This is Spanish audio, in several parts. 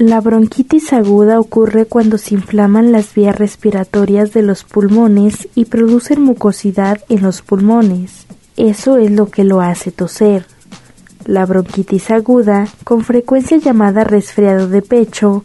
La bronquitis aguda ocurre cuando se inflaman las vías respiratorias de los pulmones y producen mucosidad en los pulmones. Eso es lo que lo hace toser. La bronquitis aguda, con frecuencia llamada resfriado de pecho,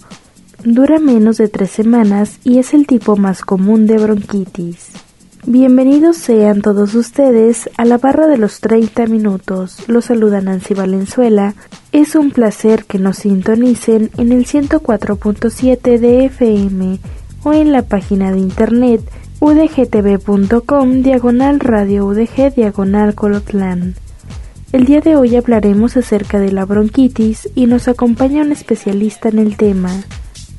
dura menos de tres semanas y es el tipo más común de bronquitis. Bienvenidos sean todos ustedes a la barra de los 30 minutos. Los saluda Nancy Valenzuela. Es un placer que nos sintonicen en el 104.7 de FM o en la página de internet udgtv.com diagonal radio udg diagonal colotlán. El día de hoy hablaremos acerca de la bronquitis y nos acompaña un especialista en el tema.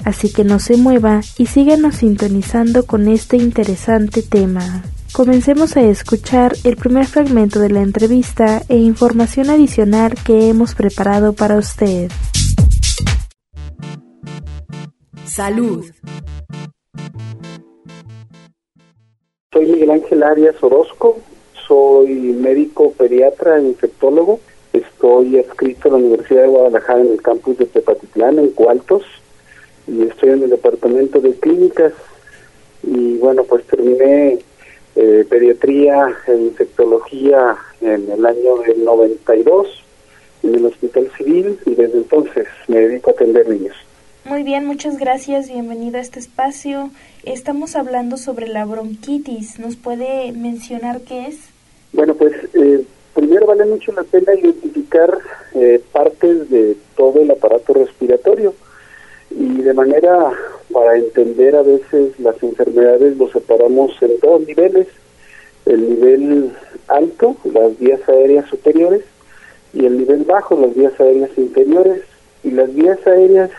Así que no se mueva y síganos sintonizando con este interesante tema. Comencemos a escuchar el primer fragmento de la entrevista e información adicional que hemos preparado para usted. Salud. Soy Miguel Ángel Arias Orozco, soy médico pediatra e infectólogo. Estoy adscrito a la Universidad de Guadalajara en el campus de Tepatitlán, en Cualtos, y estoy en el departamento de clínicas. Y bueno, pues terminé eh, pediatría e infectología en el año del 92 en el Hospital Civil y desde entonces me dedico a atender niños. Muy bien, muchas gracias. Bienvenido a este espacio. Estamos hablando sobre la bronquitis. ¿Nos puede mencionar qué es? Bueno, pues eh, primero vale mucho la pena identificar eh, partes de todo el aparato respiratorio y de manera para entender a veces las enfermedades lo separamos en dos niveles, el nivel alto, las vías aéreas superiores, y el nivel bajo, las vías aéreas inferiores, y las vías aéreas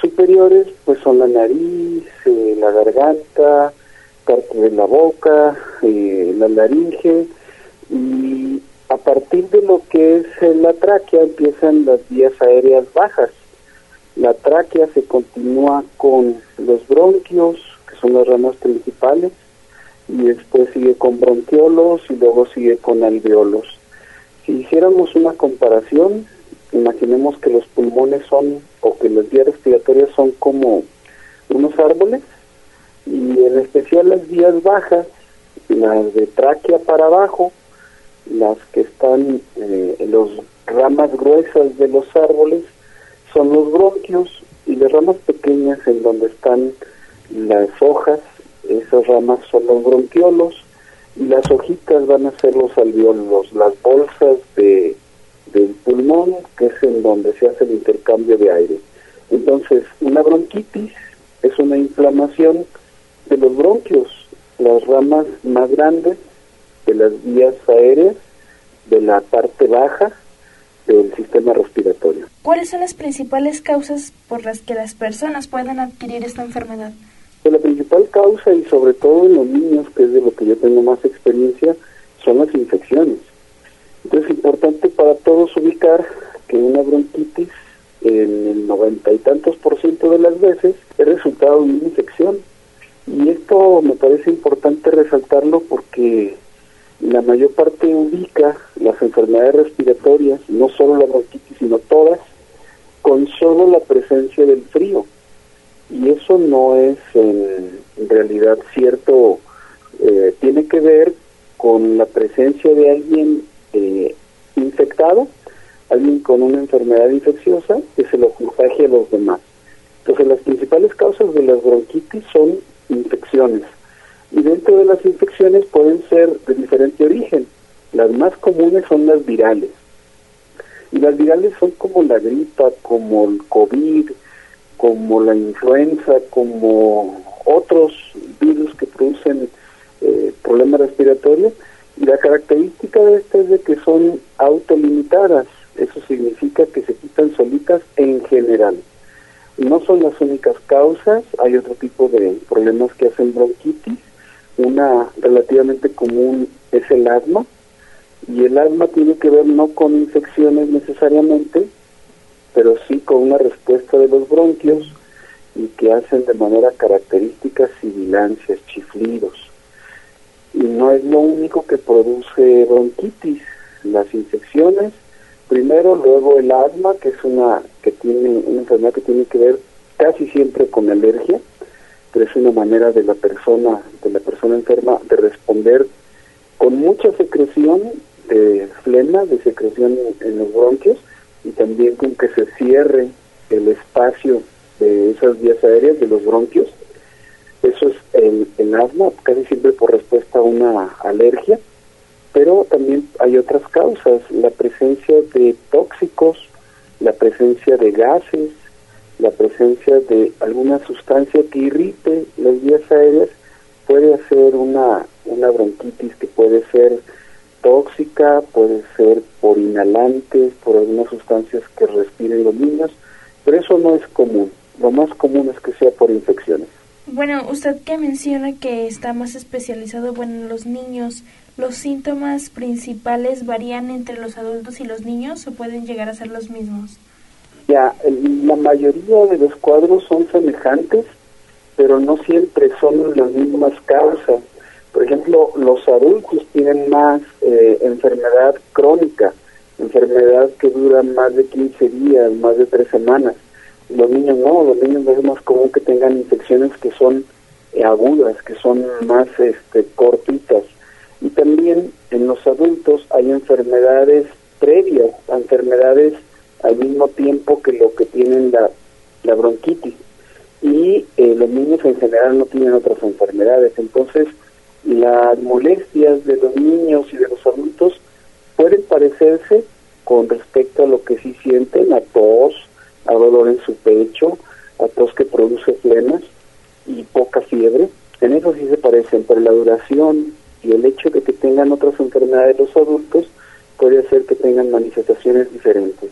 superiores pues son la nariz, eh, la garganta, parte de la boca, eh, la laringe, y a partir de lo que es la tráquea empiezan las vías aéreas bajas, la tráquea se continúa con los bronquios, que son las ramas principales, y después sigue con bronquiolos y luego sigue con alveolos. Si hiciéramos una comparación, imaginemos que los pulmones son, o que las vías respiratorias son como unos árboles, y en especial las vías bajas, las de tráquea para abajo, las que están eh, en las ramas gruesas de los árboles, son los bronquios y las ramas pequeñas en donde están las hojas, esas ramas son los bronquiolos y las hojitas van a ser los alveolos, las bolsas de, del pulmón, que es en donde se hace el intercambio de aire. Entonces, una bronquitis es una inflamación de los bronquios, las ramas más grandes de las vías aéreas, de la parte baja del sistema respiratorio. ¿Cuáles son las principales causas por las que las personas pueden adquirir esta enfermedad? Pues la principal causa, y sobre todo en los niños, que es de lo que yo tengo más experiencia, son las infecciones. Entonces es importante para todos ubicar que una bronquitis en el noventa y tantos por ciento de las veces es resultado de una infección. Y esto me parece importante resaltarlo porque la mayor parte ubica las enfermedades respiratorias, no solo la bronquitis, sino todas, con solo la presencia del frío. Y eso no es en, realidad cierto, eh, tiene que ver con la presencia de alguien eh, infectado, alguien con una enfermedad infecciosa que se lo contagia a los demás. Entonces las principales causas de las bronquitis son infecciones. Y dentro de las infecciones pueden ser de diferente origen. Las más comunes son las virales. Y las virales son como la gripa, como el COVID, como la influenza, como otros virus que producen eh, problemas respiratorios. Y la característica de estas es de que son autolimitadas. Eso significa que se quitan solitas en general. No son las únicas causas, hay otro tipo de problemas que hacen bronquitis. Una relativamente común es el asma, y el asma tiene que ver no con infecciones necesariamente, pero sí con una respuesta de los bronquios y que hacen de manera característica sibilancias, chiflidos. Y no es lo único que produce bronquitis, las infecciones, primero, luego el asma, que es una que tiene una enfermedad que tiene que ver casi siempre con alergia, pero es una manera de la persona persona enferma de responder con mucha secreción de flema, de secreción en los bronquios y también con que se cierre el espacio de esas vías aéreas de los bronquios. Eso es el, el asma, casi siempre por respuesta a una alergia, pero también hay otras causas, la presencia de tóxicos, la presencia de gases, la presencia de alguna sustancia que irrite las vías aéreas puede hacer una, una bronquitis que puede ser tóxica, puede ser por inhalantes, por algunas sustancias que respiren los niños, pero eso no es común. Lo más común es que sea por infecciones. Bueno, usted que menciona que está más especializado bueno, en los niños, ¿los síntomas principales varían entre los adultos y los niños o pueden llegar a ser los mismos? Ya, la mayoría de los cuadros son semejantes, pero no siempre son las mismas causas. Por ejemplo, los adultos tienen más eh, enfermedad crónica, enfermedad que dura más de 15 días, más de 3 semanas. Los niños no, los niños es más común que tengan infecciones que son eh, agudas, que son más este, cortitas. Y también en los adultos hay enfermedades previas, enfermedades al mismo tiempo que lo que tienen la, la bronquitis. Y eh, los niños en general no tienen otras enfermedades. Entonces, las molestias de los niños y de los adultos pueden parecerse con respecto a lo que sí sienten, a tos, a dolor en su pecho, a tos que produce flemas y poca fiebre. En eso sí se parecen, pero la duración y el hecho de que tengan otras enfermedades los adultos puede hacer que tengan manifestaciones diferentes.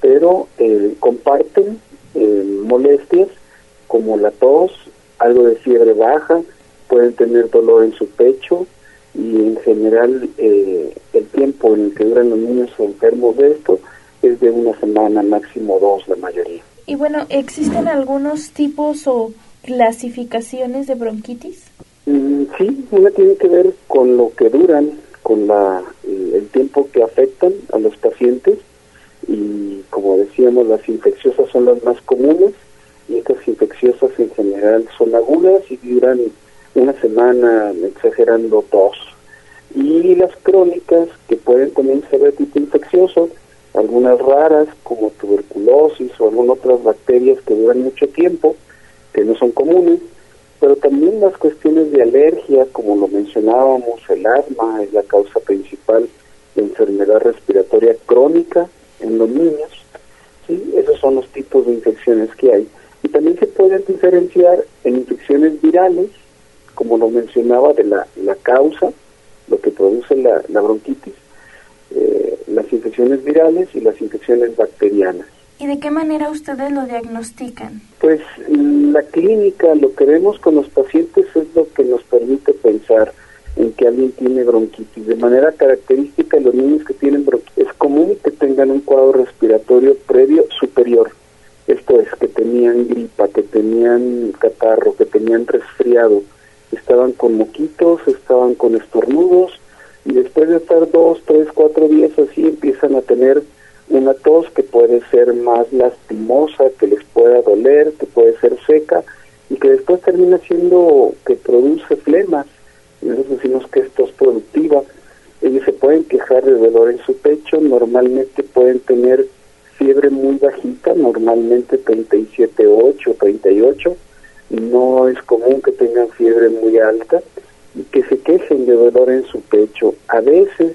Pero eh, comparten eh, molestias como la tos, algo de fiebre baja, pueden tener dolor en su pecho y en general eh, el tiempo en el que duran los niños enfermos de esto es de una semana, máximo dos la mayoría. Y ¿existen algunos tipos o clasificaciones de bronquitis? Mm, sí, una tiene que ver con lo que duran, con la, el tiempo que afectan a los pacientes y como decíamos, las infecciosas son las más comunes y estas infecciosas en general son agudas y duran una semana, exagerando dos. Y las crónicas, que pueden también ser de tipo infeccioso, algunas raras como tuberculosis o algunas otras bacterias que duran mucho tiempo, que no son comunes, pero también las cuestiones de alergia, como lo mencionábamos, el asma es la causa principal de enfermedad respiratoria crónica en los niños. ¿sí? Esos son los tipos de infecciones que hay. Y también se pueden diferenciar en infecciones virales, como lo mencionaba, de la, la causa, lo que produce la, la bronquitis, eh, las infecciones virales y las infecciones bacterianas. ¿Y de qué manera ustedes lo diagnostican? Pues la clínica, lo que vemos con los pacientes es lo que nos permite pensar en que alguien tiene bronquitis. De manera característica, los niños que tienen bronquitis es común que tengan un cuadro respiratorio previo superior. Esto es, que tenían gripa, que tenían catarro, que tenían resfriado, estaban con moquitos, estaban con estornudos y después de estar dos, tres, cuatro días así empiezan a tener una tos que puede ser más lastimosa, que les pueda doler, que puede ser seca y que después termina siendo que produce flemas. Nosotros decimos que es tos productiva. Ellos se pueden quejar de dolor en su pecho, normalmente pueden tener fiebre muy bajita, normalmente 37.8, 38 no es común que tengan fiebre muy alta se quejen de dolor en su pecho. A veces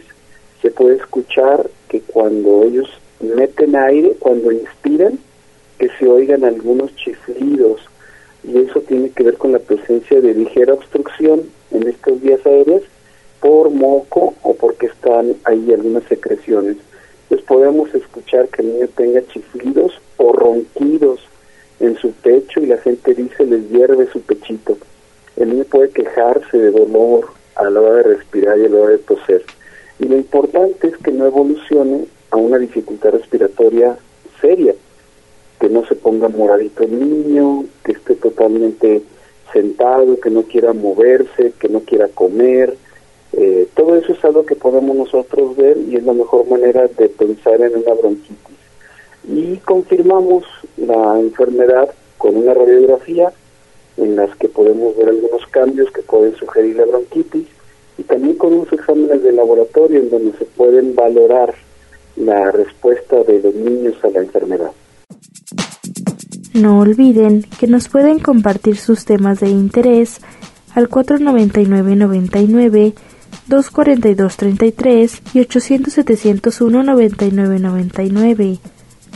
se puede escuchar que cuando ellos meten aire, cuando inspiran, que se oigan algunos chiflidos y eso tiene que ver con la presencia de ligera obstrucción en estas vías aéreas por moco o porque están ahí algunas secreciones. Pues podemos escuchar que el niño tenga chiflidos o ronquidos en su gente dice les hierve su pechito. El niño puede quejarse de dolor a la hora de respirar y a la hora de toser. Y lo importante es que no evolucione a una dificultad respiratoria seria, que no se ponga moradito el niño, que esté totalmente sentado, que no quiera moverse, que no quiera comer. Eh, todo eso es algo que podemos nosotros ver y es la mejor manera de pensar en una bronquitis. Y confirmamos la enfermedad con una radiografía en las que podemos ver algunos cambios que pueden sugerir la bronquitis y también con unos exámenes de laboratorio en donde se pueden valorar la respuesta de los niños a la enfermedad. No olviden que nos pueden compartir sus temas de interés al 499-99, 242-33 y 800-701-9999.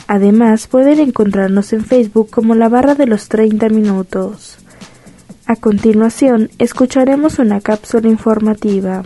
Además, pueden encontrarnos en Facebook como la barra de los 30 minutos. A continuación, escucharemos una cápsula informativa.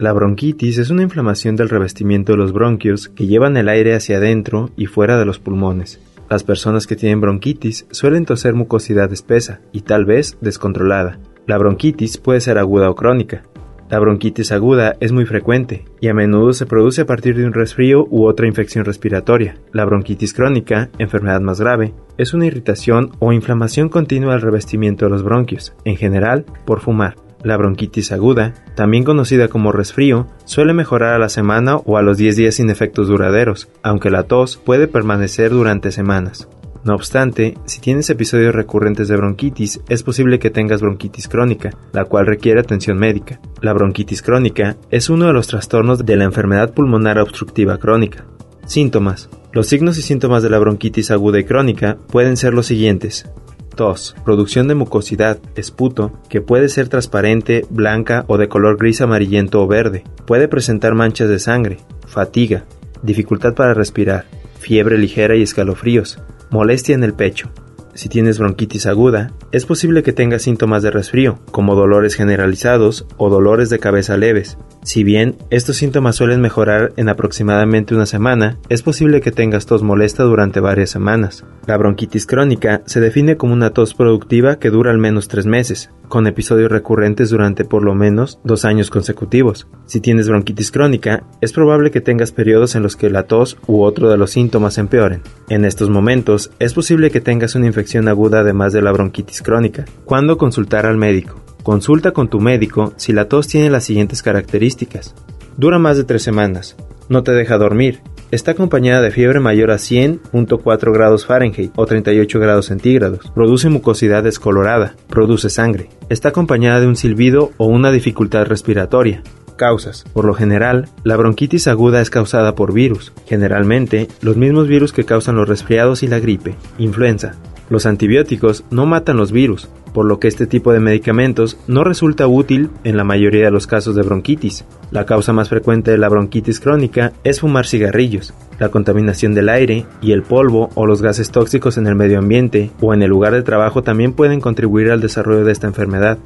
La bronquitis es una inflamación del revestimiento de los bronquios que llevan el aire hacia adentro y fuera de los pulmones. Las personas que tienen bronquitis suelen toser mucosidad espesa y tal vez descontrolada. La bronquitis puede ser aguda o crónica. La bronquitis aguda es muy frecuente y a menudo se produce a partir de un resfrío u otra infección respiratoria. La bronquitis crónica, enfermedad más grave, es una irritación o inflamación continua del revestimiento de los bronquios, en general por fumar. La bronquitis aguda, también conocida como resfrío, suele mejorar a la semana o a los 10 días sin efectos duraderos, aunque la tos puede permanecer durante semanas. No obstante, si tienes episodios recurrentes de bronquitis, es posible que tengas bronquitis crónica, la cual requiere atención médica. La bronquitis crónica es uno de los trastornos de la enfermedad pulmonar obstructiva crónica. Síntomas. Los signos y síntomas de la bronquitis aguda y crónica pueden ser los siguientes. Tos, producción de mucosidad, esputo, que puede ser transparente, blanca o de color gris amarillento o verde. Puede presentar manchas de sangre, fatiga, dificultad para respirar, fiebre ligera y escalofríos, molestia en el pecho. Si tienes bronquitis aguda, es posible que tengas síntomas de resfrío, como dolores generalizados o dolores de cabeza leves. Si bien estos síntomas suelen mejorar en aproximadamente una semana, es posible que tengas tos molesta durante varias semanas. La bronquitis crónica se define como una tos productiva que dura al menos tres meses, con episodios recurrentes durante por lo menos dos años consecutivos. Si tienes bronquitis crónica, es probable que tengas periodos en los que la tos u otro de los síntomas empeoren. En estos momentos, es posible que tengas una infección aguda además de la bronquitis crónica. ¿Cuándo consultar al médico? Consulta con tu médico si la tos tiene las siguientes características. Dura más de tres semanas. No te deja dormir. Está acompañada de fiebre mayor a 100.4 grados Fahrenheit o 38 grados centígrados. Produce mucosidad descolorada. Produce sangre. Está acompañada de un silbido o una dificultad respiratoria. Causas. Por lo general, la bronquitis aguda es causada por virus, generalmente los mismos virus que causan los resfriados y la gripe, influenza. Los antibióticos no matan los virus, por lo que este tipo de medicamentos no resulta útil en la mayoría de los casos de bronquitis. La causa más frecuente de la bronquitis crónica es fumar cigarrillos, la contaminación del aire y el polvo o los gases tóxicos en el medio ambiente o en el lugar de trabajo también pueden contribuir al desarrollo de esta enfermedad.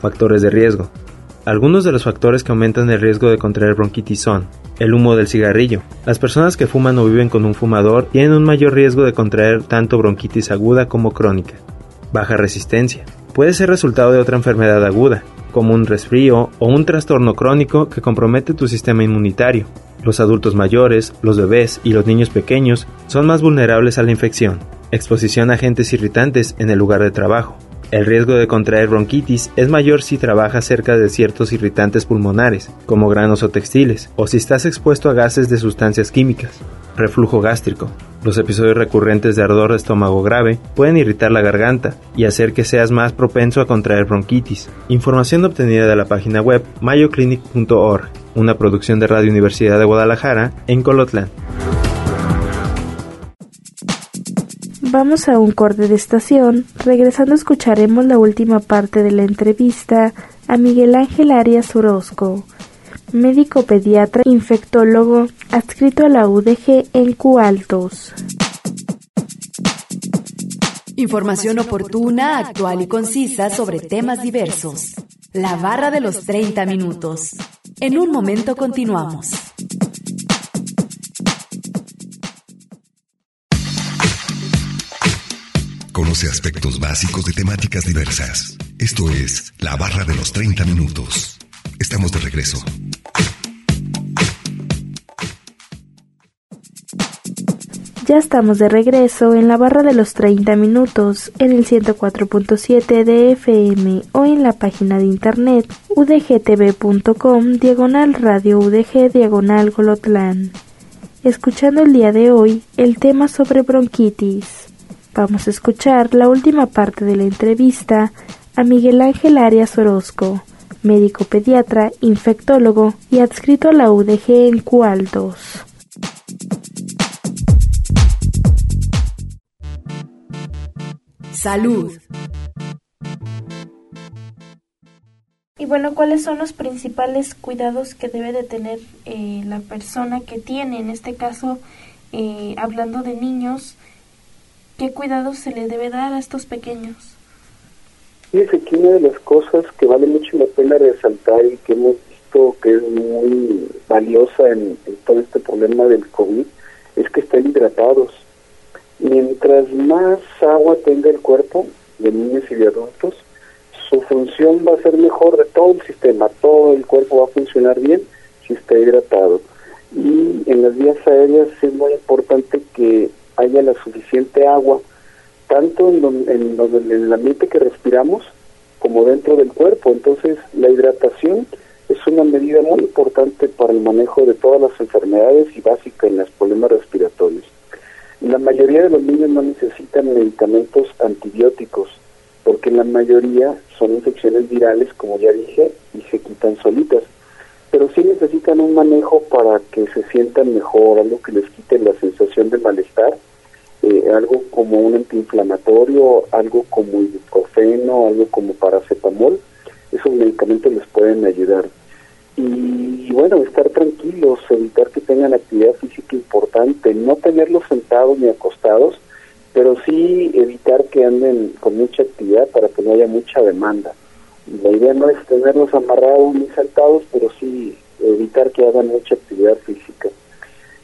Factores de riesgo. Algunos de los factores que aumentan el riesgo de contraer bronquitis son el humo del cigarrillo. Las personas que fuman o viven con un fumador tienen un mayor riesgo de contraer tanto bronquitis aguda como crónica baja resistencia. Puede ser resultado de otra enfermedad aguda, como un resfrío o un trastorno crónico que compromete tu sistema inmunitario. Los adultos mayores, los bebés y los niños pequeños son más vulnerables a la infección. Exposición a agentes irritantes en el lugar de trabajo. El riesgo de contraer bronquitis es mayor si trabajas cerca de ciertos irritantes pulmonares, como granos o textiles, o si estás expuesto a gases de sustancias químicas. Reflujo gástrico. Los episodios recurrentes de ardor de estómago grave pueden irritar la garganta y hacer que seas más propenso a contraer bronquitis. Información obtenida de la página web mayoclinic.org, una producción de Radio Universidad de Guadalajara en Colotlán. Vamos a un corte de estación. Regresando escucharemos la última parte de la entrevista a Miguel Ángel Arias Orozco, médico pediatra infectólogo adscrito a la UDG en Cualtos. Información oportuna, actual y concisa sobre temas diversos. La barra de los 30 minutos. En un momento continuamos. Conoce aspectos básicos de temáticas diversas. Esto es La Barra de los 30 Minutos. Estamos de regreso. Ya estamos de regreso en la barra de los 30 minutos en el 104.7 de FM o en la página de internet udgtv.com diagonal radio udg diagonal golotlán. Escuchando el día de hoy el tema sobre bronquitis. Vamos a escuchar la última parte de la entrevista a Miguel Ángel Arias Orozco, médico pediatra, infectólogo y adscrito a la UDG en Cualdos. Salud. Y bueno, ¿cuáles son los principales cuidados que debe de tener eh, la persona que tiene, en este caso, eh, hablando de niños, qué cuidados se le debe dar a estos pequeños? Fíjese que una de las cosas que vale mucho la pena resaltar y que hemos visto que es muy valiosa en, en todo este problema del COVID es que estén hidratados Mientras más agua tenga el cuerpo de niños y de adultos, su función va a ser mejor de todo el sistema, todo el cuerpo va a funcionar bien si está hidratado. Y en las vías aéreas es muy importante que haya la suficiente agua, tanto en, el ambiente que respiramos como dentro del cuerpo. Entonces, la hidratación es una medida muy importante para el manejo de todas las enfermedades y básica en los problemas respiratorios. La mayoría de los niños no necesitan medicamentos antibióticos, porque la mayoría son infecciones virales, como ya dije, y se quitan solitas. Pero sí necesitan un manejo para que se sientan mejor, algo que les quite la sensación de malestar, eh, algo como un antiinflamatorio, algo como ibuprofeno, algo como paracetamol. Esos medicamentos les pueden ayudar y, bueno, estar tranquilos, evitar que tengan actividad física importante, no tenerlos sentados ni acostados, pero sí evitar que anden con mucha actividad para que no haya mucha demanda. La idea no es tenerlos amarrados ni sentados, pero sí evitar que hagan mucha actividad física.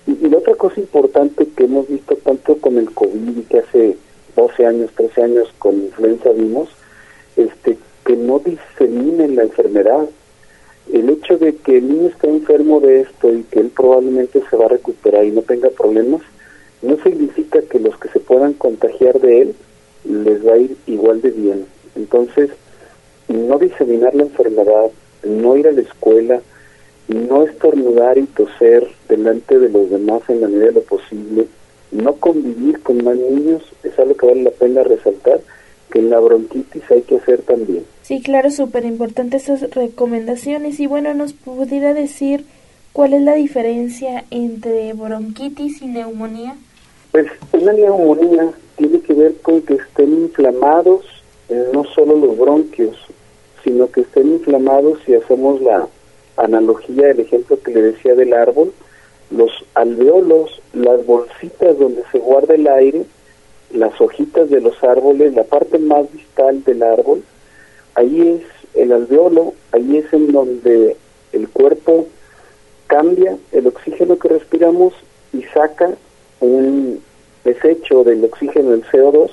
Y, y la otra cosa importante que hemos visto tanto con el COVID y que hace 12 años, 13 años con influenza vimos, este, que no diseminen la enfermedad el hecho de que el niño esté enfermo de esto y que él probablemente se va a recuperar y no tenga problemas, no significa que los que se puedan contagiar de él les va a ir igual de bien. Entonces, no diseminar la enfermedad, no ir a la escuela, no estornudar y toser delante de los demás en la medida de lo posible, no convivir con más niños, es algo que vale la pena resaltar, que en la bronquitis hay que hacer también. Sí, claro, súper importante esas recomendaciones. Y bueno, ¿nos pudiera decir cuál es la diferencia entre bronquitis y neumonía? Pues una neumonía tiene que ver con que estén inflamados no solo los bronquios, sino que estén inflamados, si hacemos la analogía, del ejemplo que le decía del árbol, los alveolos, las bolsitas donde se guarda el aire, las hojitas de los árboles, la parte más distal del árbol, ahí es el alveolo, ahí es en donde el cuerpo cambia el oxígeno que respiramos y saca un desecho del oxígeno del CO2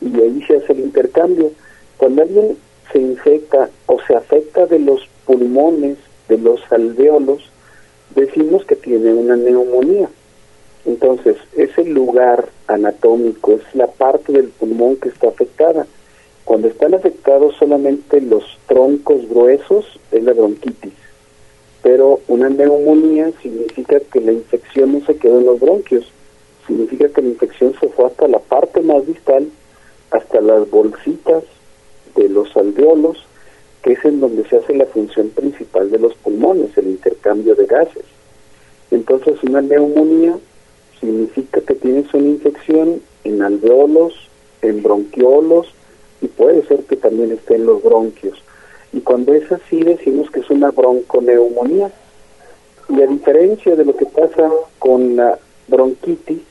y ahí se hace el intercambio. Cuando alguien se infecta o se afecta de los pulmones, de los alveolos, decimos que tiene una neumonía. Entonces, es el lugar anatómico, es la parte del pulmón que está afectada. Cuando están afectados solamente los troncos gruesos es la bronquitis, pero una neumonía significa que la infección no se quedó en los bronquios, significa que la infección se fue hasta la parte más distal, hasta las bolsitas de los alveolos, que es en donde se hace la función principal de los pulmones, el intercambio de gases. Entonces una neumonía significa que tienes una infección en alveolos, en bronquiolos, y puede ser que también esté en los bronquios. Y cuando es así decimos que es una bronconeumonía. Y a diferencia de lo que pasa con la bronquitis,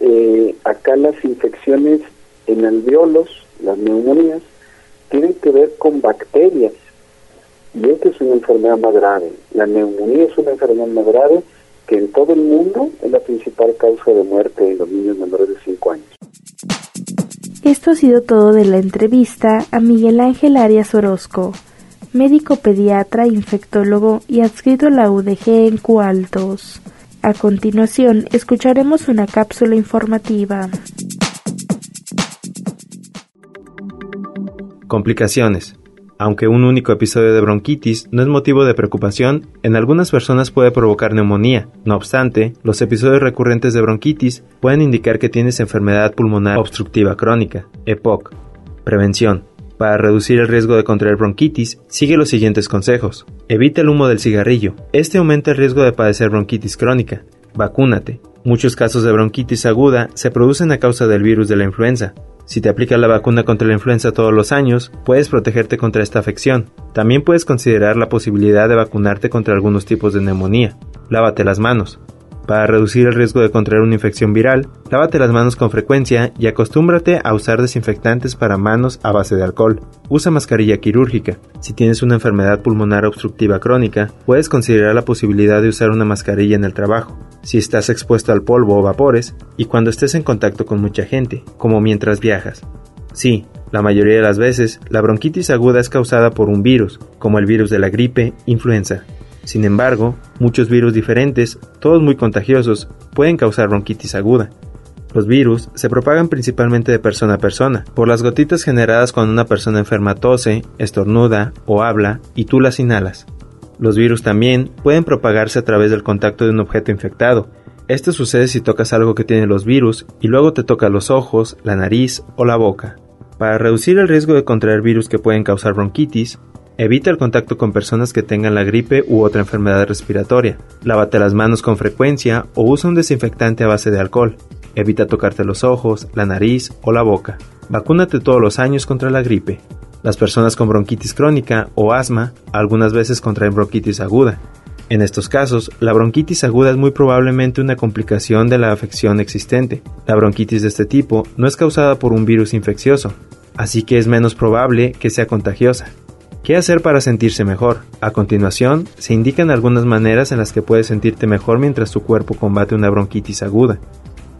eh, acá las infecciones en alveolos, las neumonías, tienen que ver con bacterias. Y esta es una enfermedad más grave. La neumonía es una enfermedad más grave que en todo el mundo es la principal causa de muerte en los niños menores de 5 años. Esto ha sido todo de la entrevista a Miguel Ángel Arias Orozco, médico pediatra, infectólogo y adscrito a la UDG en Cualtos. A continuación, escucharemos una cápsula informativa. Complicaciones. Aunque un único episodio de bronquitis no es motivo de preocupación, en algunas personas puede provocar neumonía. No obstante, los episodios recurrentes de bronquitis pueden indicar que tienes enfermedad pulmonar obstructiva crónica, EPOC. Prevención. Para reducir el riesgo de contraer bronquitis, sigue los siguientes consejos. Evita el humo del cigarrillo. Este aumenta el riesgo de padecer bronquitis crónica. Vacúnate. Muchos casos de bronquitis aguda se producen a causa del virus de la influenza. Si te aplicas la vacuna contra la influenza todos los años, puedes protegerte contra esta afección. También puedes considerar la posibilidad de vacunarte contra algunos tipos de neumonía. Lávate las manos. Para reducir el riesgo de contraer una infección viral, lávate las manos con frecuencia y acostúmbrate a usar desinfectantes para manos a base de alcohol. Usa mascarilla quirúrgica. Si tienes una enfermedad pulmonar obstructiva crónica, puedes considerar la posibilidad de usar una mascarilla en el trabajo. Si estás expuesto al polvo o vapores y cuando estés en contacto con mucha gente, como mientras viajas. Sí, la mayoría de las veces, la bronquitis aguda es causada por un virus, como el virus de la gripe, influenza, sin embargo, muchos virus diferentes, todos muy contagiosos, pueden causar bronquitis aguda. Los virus se propagan principalmente de persona a persona, por las gotitas generadas cuando una persona enferma tose, estornuda o habla y tú las inhalas. Los virus también pueden propagarse a través del contacto de un objeto infectado. Esto sucede si tocas algo que tiene los virus y luego te toca los ojos, la nariz o la boca. Para reducir el riesgo de contraer virus que pueden causar bronquitis, Evita el contacto con personas que tengan la gripe u otra enfermedad respiratoria. Lávate las manos con frecuencia o usa un desinfectante a base de alcohol. Evita tocarte los ojos, la nariz o la boca. Vacúnate todos los años contra la gripe. Las personas con bronquitis crónica o asma algunas veces contraen bronquitis aguda. En estos casos, la bronquitis aguda es muy probablemente una complicación de la afección existente. La bronquitis de este tipo no es causada por un virus infeccioso, así que es menos probable que sea contagiosa. ¿Qué hacer para sentirse mejor? A continuación, se indican algunas maneras en las que puedes sentirte mejor mientras tu cuerpo combate una bronquitis aguda.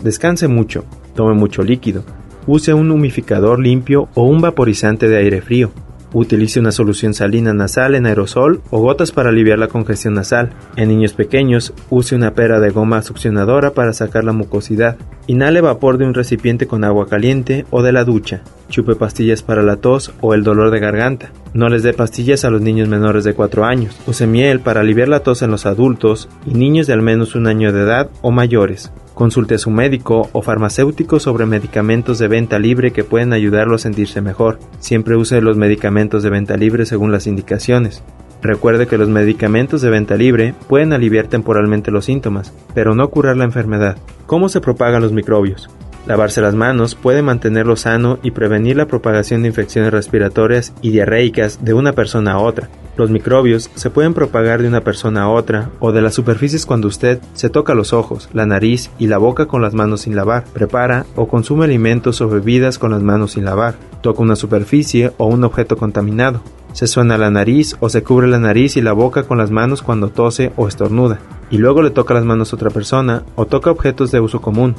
Descanse mucho, tome mucho líquido, use un humificador limpio o un vaporizante de aire frío. Utilice una solución salina nasal en aerosol o gotas para aliviar la congestión nasal. En niños pequeños, use una pera de goma succionadora para sacar la mucosidad. Inhale vapor de un recipiente con agua caliente o de la ducha. Chupe pastillas para la tos o el dolor de garganta. No les dé pastillas a los niños menores de 4 años. Use miel para aliviar la tos en los adultos y niños de al menos un año de edad o mayores. Consulte a su médico o farmacéutico sobre medicamentos de venta libre que pueden ayudarlo a sentirse mejor. Siempre use los medicamentos de venta libre según las indicaciones. Recuerde que los medicamentos de venta libre pueden aliviar temporalmente los síntomas, pero no curar la enfermedad. ¿Cómo se propagan los microbios? Lavarse las manos puede mantenerlo sano y prevenir la propagación de infecciones respiratorias y diarreicas de una persona a otra. Los microbios se pueden propagar de una persona a otra o de las superficies cuando usted se toca los ojos, la nariz y la boca con las manos sin lavar, prepara o consume alimentos o bebidas con las manos sin lavar, toca una superficie o un objeto contaminado, se suena la nariz o se cubre la nariz y la boca con las manos cuando tose o estornuda, y luego le toca las manos a otra persona o toca objetos de uso común,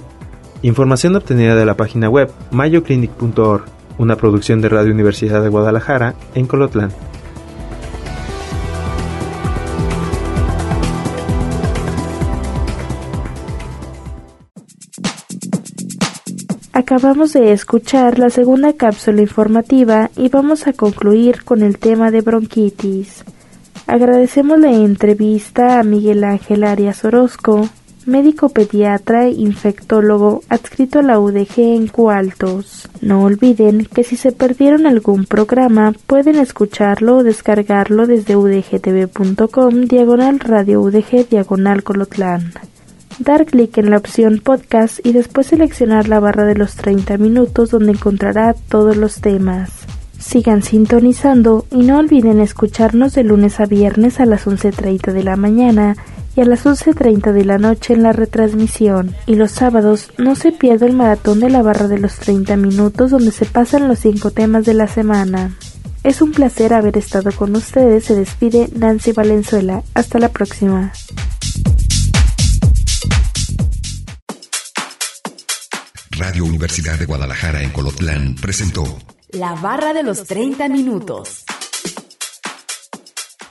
Información obtenida de la página web mayoclinic.org, una producción de Radio Universidad de Guadalajara en Colotlán. Acabamos de escuchar la segunda cápsula informativa y vamos a concluir con el tema de bronquitis. Agradecemos la entrevista a Miguel Ángel Arias Orozco, médico pediatra e infectólogo adscrito a la UDG en Cualtos. No olviden que si se perdieron algún programa pueden escucharlo o descargarlo desde udgtv.com diagonal radio udg diagonal colotlán. Dar clic en la opción podcast y después seleccionar la barra de los 30 minutos donde encontrará todos los temas. Sigan sintonizando y no olviden escucharnos de lunes a viernes a las 11.30 de la mañana y a las 11.30 de la noche en la retransmisión. Y los sábados no se pierda el maratón de la barra de los 30 minutos donde se pasan los 5 temas de la semana. Es un placer haber estado con ustedes. Se despide Nancy Valenzuela. Hasta la próxima. Radio Universidad de Guadalajara en Colotlán presentó La barra de los 30 minutos.